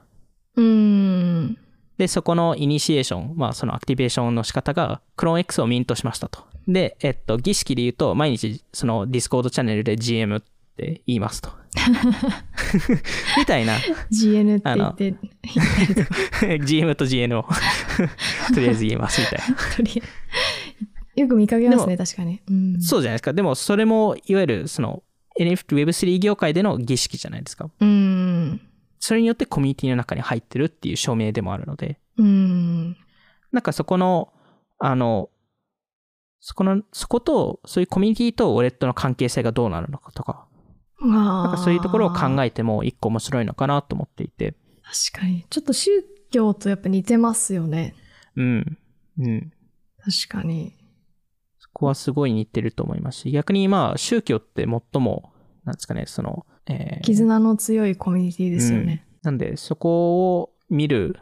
A: うーん。
B: で、そこのイニシエーション、まあその activation の仕方が、クローン X をミントしましたと。で、えっと、儀式で言うと、毎日そのディスコードチャンネルで GM って言いますと。[LAUGHS] みたいな、
A: GN って言って、
B: GM [LAUGHS] と GN を [LAUGHS] とりあえず言いますみたいな。
A: よく見かけますね、
B: で
A: 確かに。うん。
B: そうじゃないですか。でもそれも、いわゆるその NFT、Web3 業界での儀式じゃないですか。
A: うーん。
B: それによってコミュニティの中に入ってるっていう証明でもあるので、
A: うーん。
B: なんかそこの、あの、そこの、そこと、そういうコミュニティとウォレットの関係性がどうなるのかとか、
A: な
B: なんかそういうところを考
A: え
B: えても一個面白いのかなと思っていて、
A: 確かに。ちょっと宗教とやっぱ似てますよね。
B: うん。うん。
A: 確かに。
B: そこはすごい似てると思いますし、逆にまあ宗教って最も、なんですかね、その、えー
A: 絆の強いコミュニティですよね。
B: なんで、そこを見る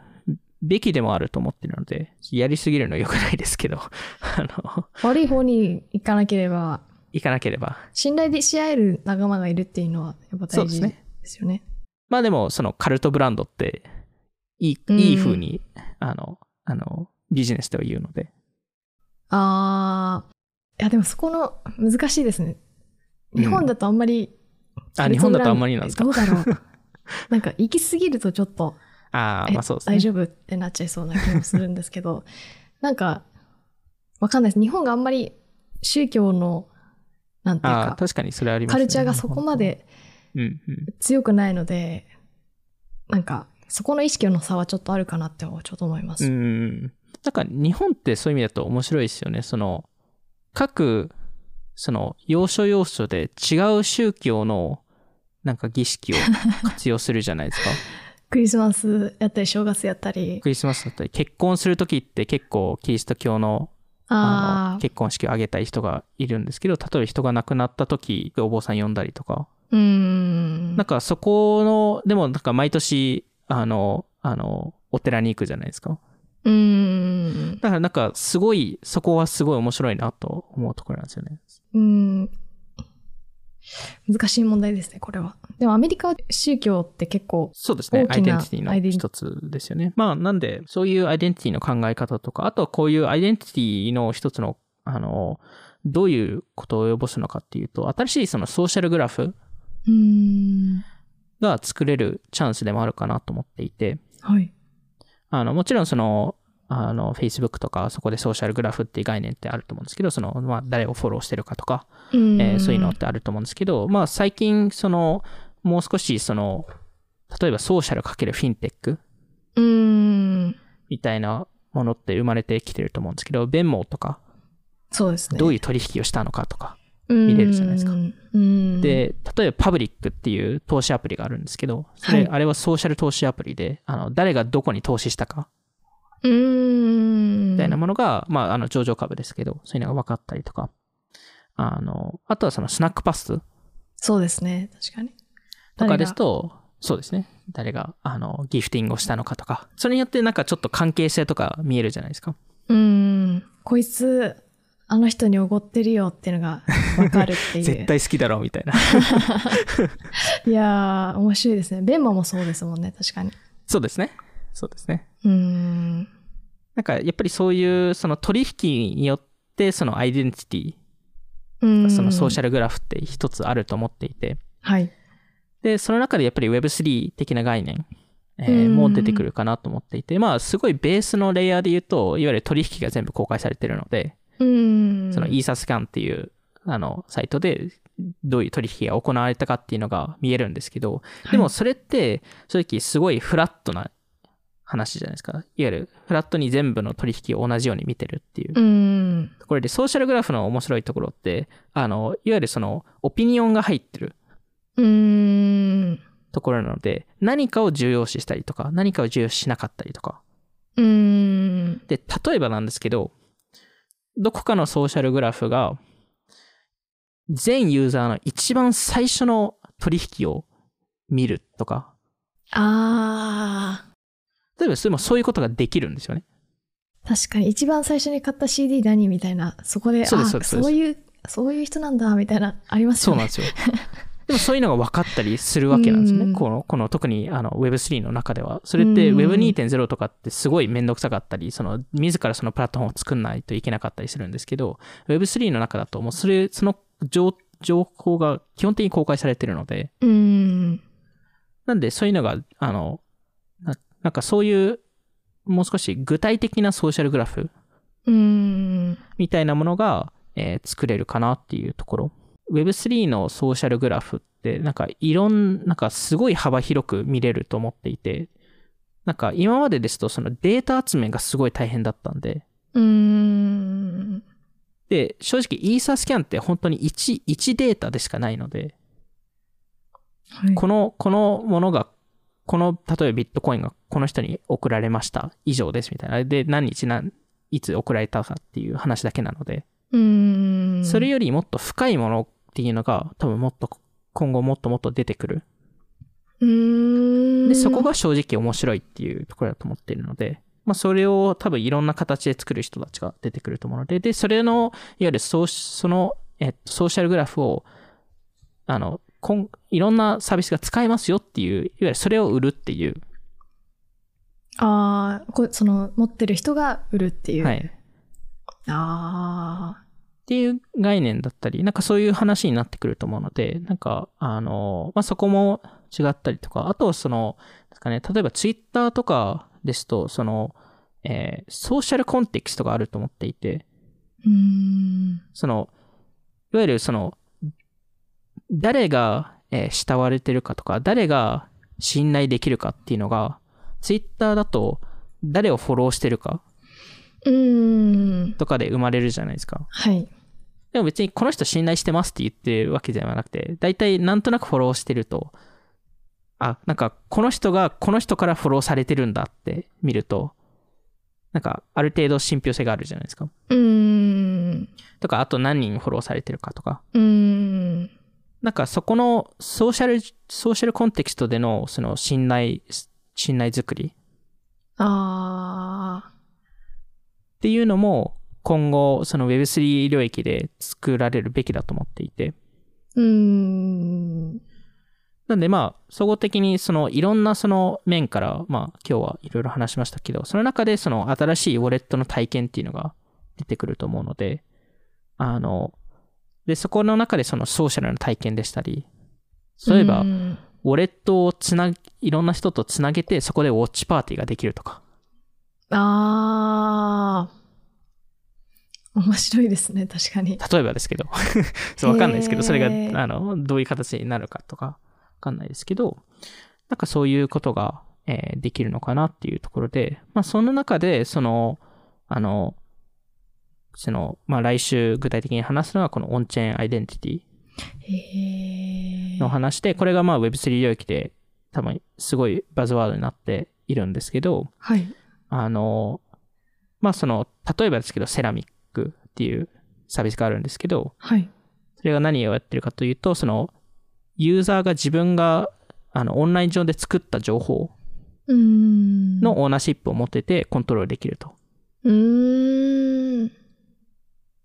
B: べきでもあると思ってるので、やりすぎるのは良くないですけど、[LAUGHS] あの、
A: 悪い方に行かなければ、
B: 行かなければ。
A: 信頼し合える仲間がいるっていうのはやっぱ大事
B: です
A: よね。
B: まあでも、そのカルトブランドって、いい、
A: うん
B: いい風に、あの、あの、ビジネスでは言うので。
A: あー、いやでもそこの難しいですね。
B: うん
A: 日本だとあんまり、
B: あ、日本だとあんまりなんですか？
A: どうだろう？[LAUGHS] なんか行き過ぎるとちょっと、
B: あまあそうですね。
A: 大丈夫ってなっちゃいそうな気もするんですけど、[LAUGHS] なんか、わかんないです。日本があんまり宗教の、なんていうか、
B: 確かにそれあります
A: カ
B: ね。
A: ルチャーがそこまで
B: うんうん。
A: 強くないので、なんか、そこの意識の差はちょっとあるかなってちょっと思います。
B: うん。なんか日本ってそういう意味だと面白いですよね。その、各、その、要所要所で違う宗教の、なんか儀式を [LAUGHS] 活用するじゃないですか。
A: クリスマスやったり、正月やったり。
B: クリスマスだったり、結婚するときって結構キリスト教のあ
A: あ
B: の結婚式を挙げたい人がいるんですけど、例えば人が亡くなった時、お坊さん呼んだりとか、
A: あ、うーん。
B: なんかそこの、でもなんか毎年、あの、あの、お寺に行くじゃないですか。
A: うーん。
B: だからなんかすごい、そこはすごい面白いなと思うところなんですよね。
A: うーん。難しい問題ですね、これは。でもアメリカは宗教って結構、
B: そうですね。
A: 大きな
B: アイデンティティの一つですよね。まあなんで、そういうアイデンティティの考え方とか、あとはこういうアイデンティティの一つの、あの、どういうことを及ぼすのかっていうと、新しいそのソーシャルグラフ。が作れるチャンスでもあるかなと思っていて、
A: はい。
B: あの、もちろんその、あの、Facebook とか、そこでソーシャルグラフっていう概念ってあると思うんですけど、その、まあ、誰をフォローしてるかとか、えーそういうのってあると思うんですけど、まあ、最近、その、もう少し、その、例えばソーシャルかけるフィンテック
A: うーん。
B: みたいなものって生まれてきてると思うんですけど、ベンモとか、
A: そうですね。
B: どういう取引をしたのかとか。
A: 見
B: れるじゃないですか
A: うん。
B: で、例えばパブリックっていう投資アプリがあるんですけど、それ、
A: はい
B: あれはソーシャル投資アプリで、あの、誰がどこに投資したか。みたいなものが、まあ、あの、上場株ですけど、そういうのが分かったりとか、あの、あとはそのスナックパス
A: そうですね、確かに。
B: とかですと、そうですね。誰が、あの、ギフティングをしたのかとか、それによってなんかちょっと関係性とか見えるじゃないですか。
A: うーん。こいつ、あの人におごってるよっていうのがわかるっていう。[LAUGHS]
B: 絶対好きだろうみたいな。[LAUGHS]
A: いやー、面白いですね。ベンマもそうですもんね、確かに。
B: そうですね。そうですね。
A: うーん。
B: なんか、やっぱりそういう、その取引によって、そのアイデンティティ、
A: うーん
B: そのソーシャルグラフって一つあると思っていて、
A: はい。
B: で、その中でやっぱり Web3 的な概念、えー
A: うん
B: も出てくるかなと思っていて、まあ、すごいベースのレイヤーで言うと、いわゆる取引が全部公開されてるので、
A: うん。
B: そのイーサスキャンっていう、あの、サイトで、どういう取引が行われたかっていうのが見えるんですけど、でもそれって、正直すごいフラットな話じゃないですか。いわゆるフラットに全部の取引を同じように見てるっていう
A: うん。
B: ところで、ソーシャルグラフの面白いところって、あの、いわゆるその、オピニオンが入ってる
A: うん。
B: ところなので、何かを重要視したりとか、何かを重要視しなかったりとか。
A: うん。
B: で、例えばなんですけど、どこかのソーシャルグラフが、全ユーザーの一番最初の取引を見るとか、
A: ああ。
B: 例えばそういうことができるんですよね。
A: 確かに一番最初に買った CD 何みたいな、そこで、
B: そうですそうですそう
A: いう、そういう人なんだ、みたいな、ありますよね。
B: そうなんですよ。でもそういうのが分かったりするわけなんですよね。
A: うん
B: この、この特にあの Web3 の中では。それって
A: うん
B: Web2.0 とかってすごいめんどくさかったり、その、自らそのプラットフォームを作んないといけなかったりするんですけど、Web3 の中だともうそれ、その情情報が基本的に公開されてるので、
A: うん。
B: なんでそういうのが、あの、ななんかそういう、もう少し具体的なソーシャルグラフ
A: うん。
B: みたいなものが、えー作れるかなっていうところ。Web3 のソーシャルグラフって、なんかいろん、なんかすごい幅広く見れると思っていて、なんか今までですとそのデータ集めがすごい大変だったんで、
A: うん。
B: で、正直イーサスキャンって本当に1、1データでしかないので、
A: はい
B: この、このものが、この、例えばビットコインがこの人に送られました。以上ですみたいな。で、何日何、いつ送られたかっていう話だけなので、
A: うん。
B: それよりもっと深いものっていうのが多分もっと今後もっともっと出てくる。
A: うん。
B: で、そこが正直面白いっていうところだと思っているので、まあそれを多分いろんな形で作る人たちが出てくると思うので、で、それの、いわゆるソーその、えっと、ソーシャルグラフを、あの、こんいろんなサービスが使えますよっていう、いわゆるそれを売るっていう、
A: ああ、こその、持ってる人が売るっていう。
B: はい。
A: ああ。
B: っていう概念だったり、なんかそういう話になってくると思うので、なんか、あの、まあ、そこも違ったりとか、あとその、ですかね、例えばツイッターとかですと、その、えーソーシャルコンテキストがあると思っていて、
A: うん。
B: その、いわゆるその、誰が、えー慕われてるかとか、誰が信頼できるかっていうのが、ツイッターだと、誰をフォローしてるか
A: うん。
B: とかで生まれるじゃないですか。
A: はい。
B: でも別にこの人信頼してますって言ってるわけではなくて、大体なんとなくフォローしてると、あ、なんかこの人がこの人からフォローされてるんだって見ると、なんかある程度信憑性があるじゃないですか。
A: うん。
B: とか、あと何人フォローされてるかとか。
A: うん。
B: なんかそこのソーシャル、ソーシャルコンテキストでのその信頼、信頼作り
A: ああ。
B: っていうのも今後その Web3 領域で作られるべきだと思っていて。
A: うん。
B: なんでまあ、総合的にそのいろんなその面から、まあ今日はいろいろ話しましたけど、その中でその新しいウォレットの体験っていうのが出てくると思うので、あの、で、そこの中でそのソーシャルな体験でしたり、例えば
A: う、ん
B: ウォレットをつな、いろんな人とつなげて、そこでウォッチパーティーができるとか。
A: ああ。面白いですね、確かに。
B: 例えばですけど、[LAUGHS] そうわかんないですけど、それが、あの、どういう形になるかとか、わかんないですけど、なんかそういうことが、えーできるのかなっていうところで、まあその中で、その、あの、その、まあ来週具体的に話すのはこのオンチェーンアイデンティティ。の話で、これがまあ Web3 領域で多分すごいバズワードになっているんですけど、
A: はい。
B: あの、まあその、例えばですけど、セラミックっていうサービスがあるんですけど、
A: はい。
B: それが何をやってるかというと、その、ユーザーが自分が、あの、オンライン上で作った情報
A: うん。
B: のオーナーシップを持っててコントロールできると。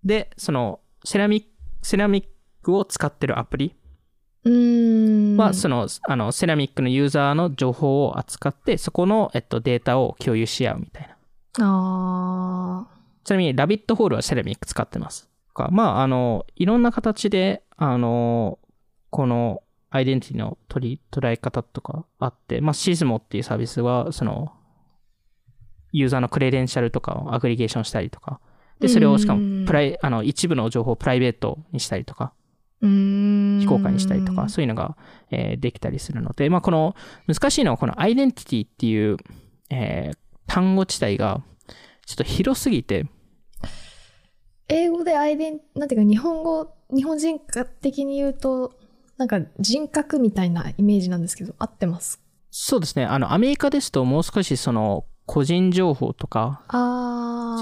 B: で、その、セラミック、セラミックを使ってるアプリ。は、その、あの、セラミックのユーザーの情報を扱って、そこの、えっと、データを共有し合うみたいな。
A: ああ。
B: ちなみに、ラビットホールはセラミック使ってます。かまあ、あの、いろんな形で、あの、このアイデンティティの取り、捉え方とかあって、まあ、シズモっていうサービスは、その、ユーザーのクレデンシャルとかをアグリゲーションしたりとか、で、それをしか
A: うん
B: も、プライ、あの、一部の情報をプライベートにしたりとか。非公開にしたりとか、そういうのが、えーできたりするので、まあ、この、難しいのはこのアイデンティティっていう、えー単語自体が、ちょっと広すぎて、
A: 英語でアイデン、なんていうか日本語、日本人格的に言うと、なんか人格みたいなイメージなんですけど、合ってます？
B: そうですね、あの、アメリカですともう少しその、個人情報とか。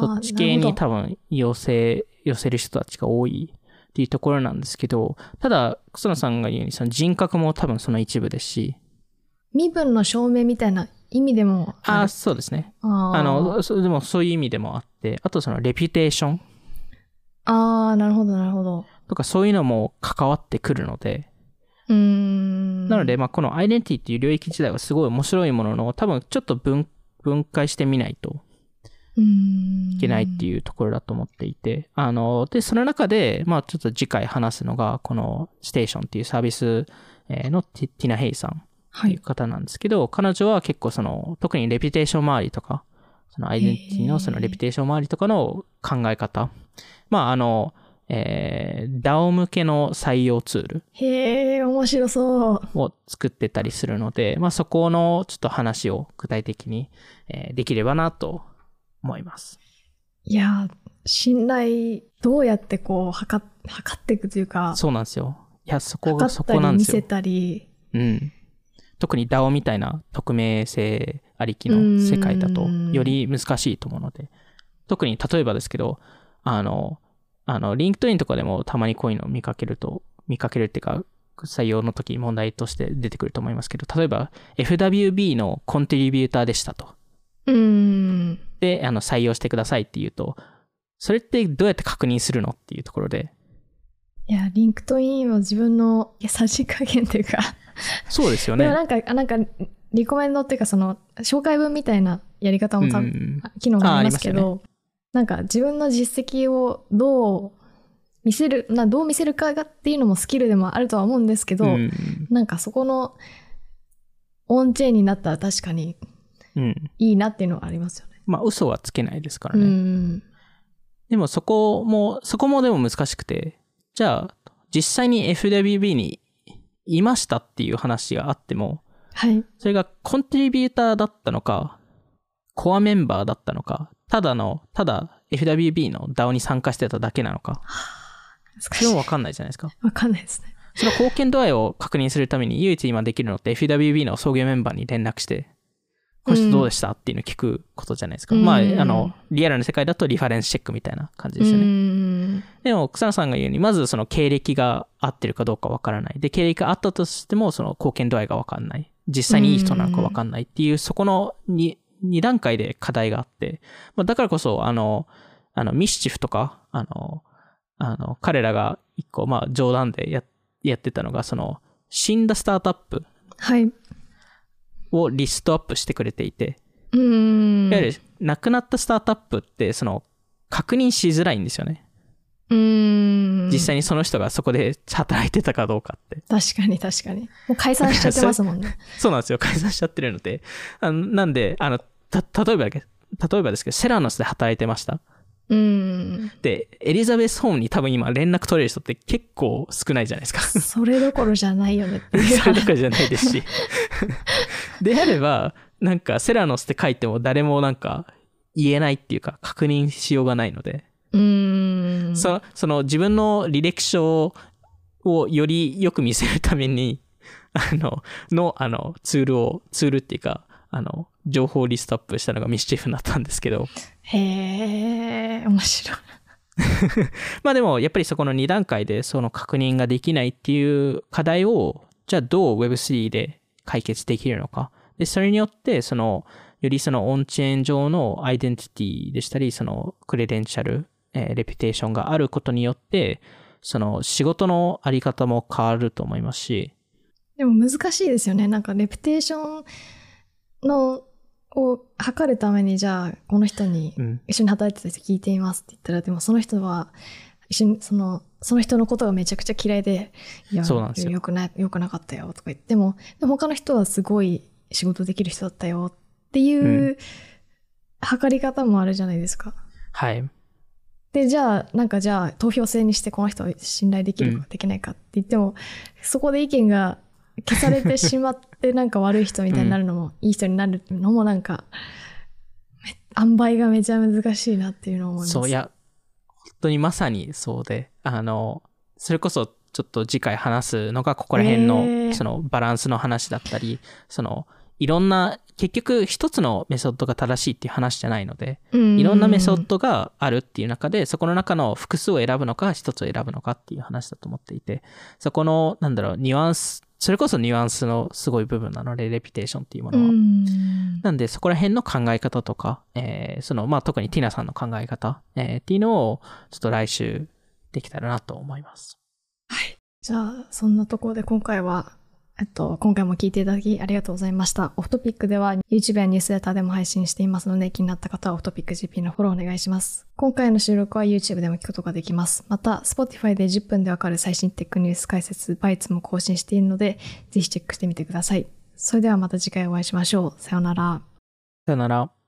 B: そっち系に多分寄せ、寄せる人たちが多いっていうところなんですけど、ただ、草野さんが言うように、その人格も多分その一部ですし、
A: ど身分の証明みたいな意味でも
B: あそうですね。
A: あ
B: の、そでもそういう意味でもあって、あとそのレピュテーション。
A: あー、なるほど、なるほど。
B: とかそういうのも関わってくるので、
A: うーん。
B: なので、まあ、このアイデンティティっていう領域自体はすごい面白いものの、多分ちょっと分分解してみないといけないっていうところだと思っていて、あの、で、その中で、まあ、ちょっと次回話すのが、このステーションっていうサービスえーのティティナ・ヘイさん。
A: はい。
B: う方なんですけど、彼女は結構その、特にレピュテーション周りとか、そのアイデンティティのそのレピュテーション周りとかの考え方。まあ、あの、えー、DAO 向けの採用ツール
A: へえ、面白そう。
B: を作ってたりするので、まあ、そこのちょっと話を具体的に、えーできればなと思います。
A: いやー、信頼、どうやってこう、測っ、測っていくというか、
B: そうなんですよ。いや、そこが、そこなんですよ。
A: たり、
B: うん。特に DAO みたいな匿名性ありきの世界だと
A: うん
B: より難しいと思うので、特に例えばですけど、あの、あの、リンクトインとかでもたまにこういうのを見かけると、見かけるっていうか、採用の時問題として出てくると思いますけど、例えば FWB の contributor でしたと。
A: うーん。
B: で、あの、採用してくださいっていうと、それってどうやって確認するのっていうところで、
A: いや、リンクトインは自分の優しい加減というか、
B: そうですよね。
A: でもなんか、あなんか、リコメンドっていうか、その、紹介文みたいなやり方も機能がありますけど、なんか自分の実績をどう見せる、などう見せるかがっていうのもスキルでもあるとは思うんですけど、
B: うん
A: なんかそこの on-chain になったら確かに
B: うん。
A: いいなっていうのはありますよね。
B: まあ、嘘はつけないですから
A: う
B: ね。
A: ん。
B: でもそこも、そこもでも難しくて、じゃあ、実際に FWB にいましたっていう話があっても、
A: はい。
B: それがコントリビューターだったのか、コアメンバーだったのか、ただの、ただ FWB の DAO に参加してただけなのか。それもわかんないじゃないですか。
A: わかんないですね。
B: その貢献度合いを確認するために唯一今できるのって FWB の創業メンバーに連絡して、この人どうでした？っていうのを聞くことじゃないですか。
A: うん
B: まあ、あの、リアルな世界だとリファレンスチェックみたいな感じですよね。
A: うん。
B: でも、草野さんが言うように、まずその経歴が合ってるかどうかわからない。で、経歴があったとしても、その貢献度合いがわかんない。実際にいい人なのかわかんないっていう、そこの 2, 2段階で課題があって、まあ、だからこそ、あの、あの、ミシチフとか、あの、あの、彼らが一個、まあ、冗談でややってたのが、その、死んだスタートアップ
A: はい。
B: をリストアップしてくれていて、
A: うん。
B: いわゆる、亡くなったスタートアップって、その、確認しづらいんですよね。
A: うん。
B: 実際にその人がそこで働いてたかどうかって。
A: 確かに確かに。もう解散しちゃってますもんね。[LAUGHS]
B: そうなんですよ。解散しちゃってるので。あのなんで、あの、た、例えばだけ、例えばですけど、セラノスで働いてました。
A: うん。
B: で、エリザベスホームに多分今連絡取れる人って結構少ないじゃないですか。
A: それどころじゃないよね。
B: それとかじゃないですし。[LAUGHS] であれば、なんかセラノスって書いても誰もなんか言えないっていうか確認しようがないので、
A: うん。
B: その、その自分の履歴書をよりよく見せるために、あの、の、あの、ツールを、ツールっていうか、あの、情報リストアップしたのがミスチーフになったんですけど、
A: へえ、面白い。[LAUGHS]
B: まあでも、やっぱりそこの2段階でその確認ができないっていう課題を、じゃあどう Web3 で解決できるのか。で、それによって、その、よりそのオンチェーン上のアイデンティティでしたり、そのクレデンシャル、えーレピュテーションがあることによって、その仕事のあり方も変わると思いますし、
A: でも難しいですよね。なんかレプテーションのを測るためにじゃあこの人に
B: うん。
A: 一緒に働いてた人聞いていますって言ったらでもその人は一緒にそのその人のことがめちゃくちゃ嫌いで、いや、
B: そうなんですよ
A: よくな、よくなかったよとか言っても、でも他の人はすごい仕事できる人だったよっていう、測り方もあるじゃないですか。
B: はい。
A: で、じゃあ、なんかじゃあ、投票制にしてこの人を信頼できるかできないかって言っても、そこで意見が消されてしまって、なんか悪い人みたいになるのも、いい人になるのもなんか、め塩梅がめちゃ難しいなっていうのを思います。
B: そう、いや、本当にまさにそうで、あの、それこそちょっと次回話すのがここら辺の、
A: えー
B: そのバランスの話だったり、その、いろんな、結局一つのメソッドが正しいっていう話じゃないので、
A: うん、
B: いろんなメソッドがあるっていう中で、そこの中の複数を選ぶのか、一つを選ぶのかっていう話だと思っていて、そこの、なんだろう、ニュアンス、それこそニュアンスのすごい部分なので、レピュテーションっていうも
A: う
B: のは。
A: ん。
B: なんで、そこら辺の考え方とか、えーその、まあ、特にティナさんの考え方、えーっていうのを、ちょっと来週できたらなと思います。
A: じゃあ、そんなところで今回は、えっと、今回も聞いていただきありがとうございました。オフトピックでは YouTube やニュースレターでも配信していますので、気になった方はオフトピック GP のフォローお願いします。今回の収録は YouTube でも聞くことができます。また、Spotify で10分でわかる最新テックニュース解説、バイツも更新しているので、ぜひチェックしてみてください。それではまた次回お会いしましょう。さようなら。
B: さよなら。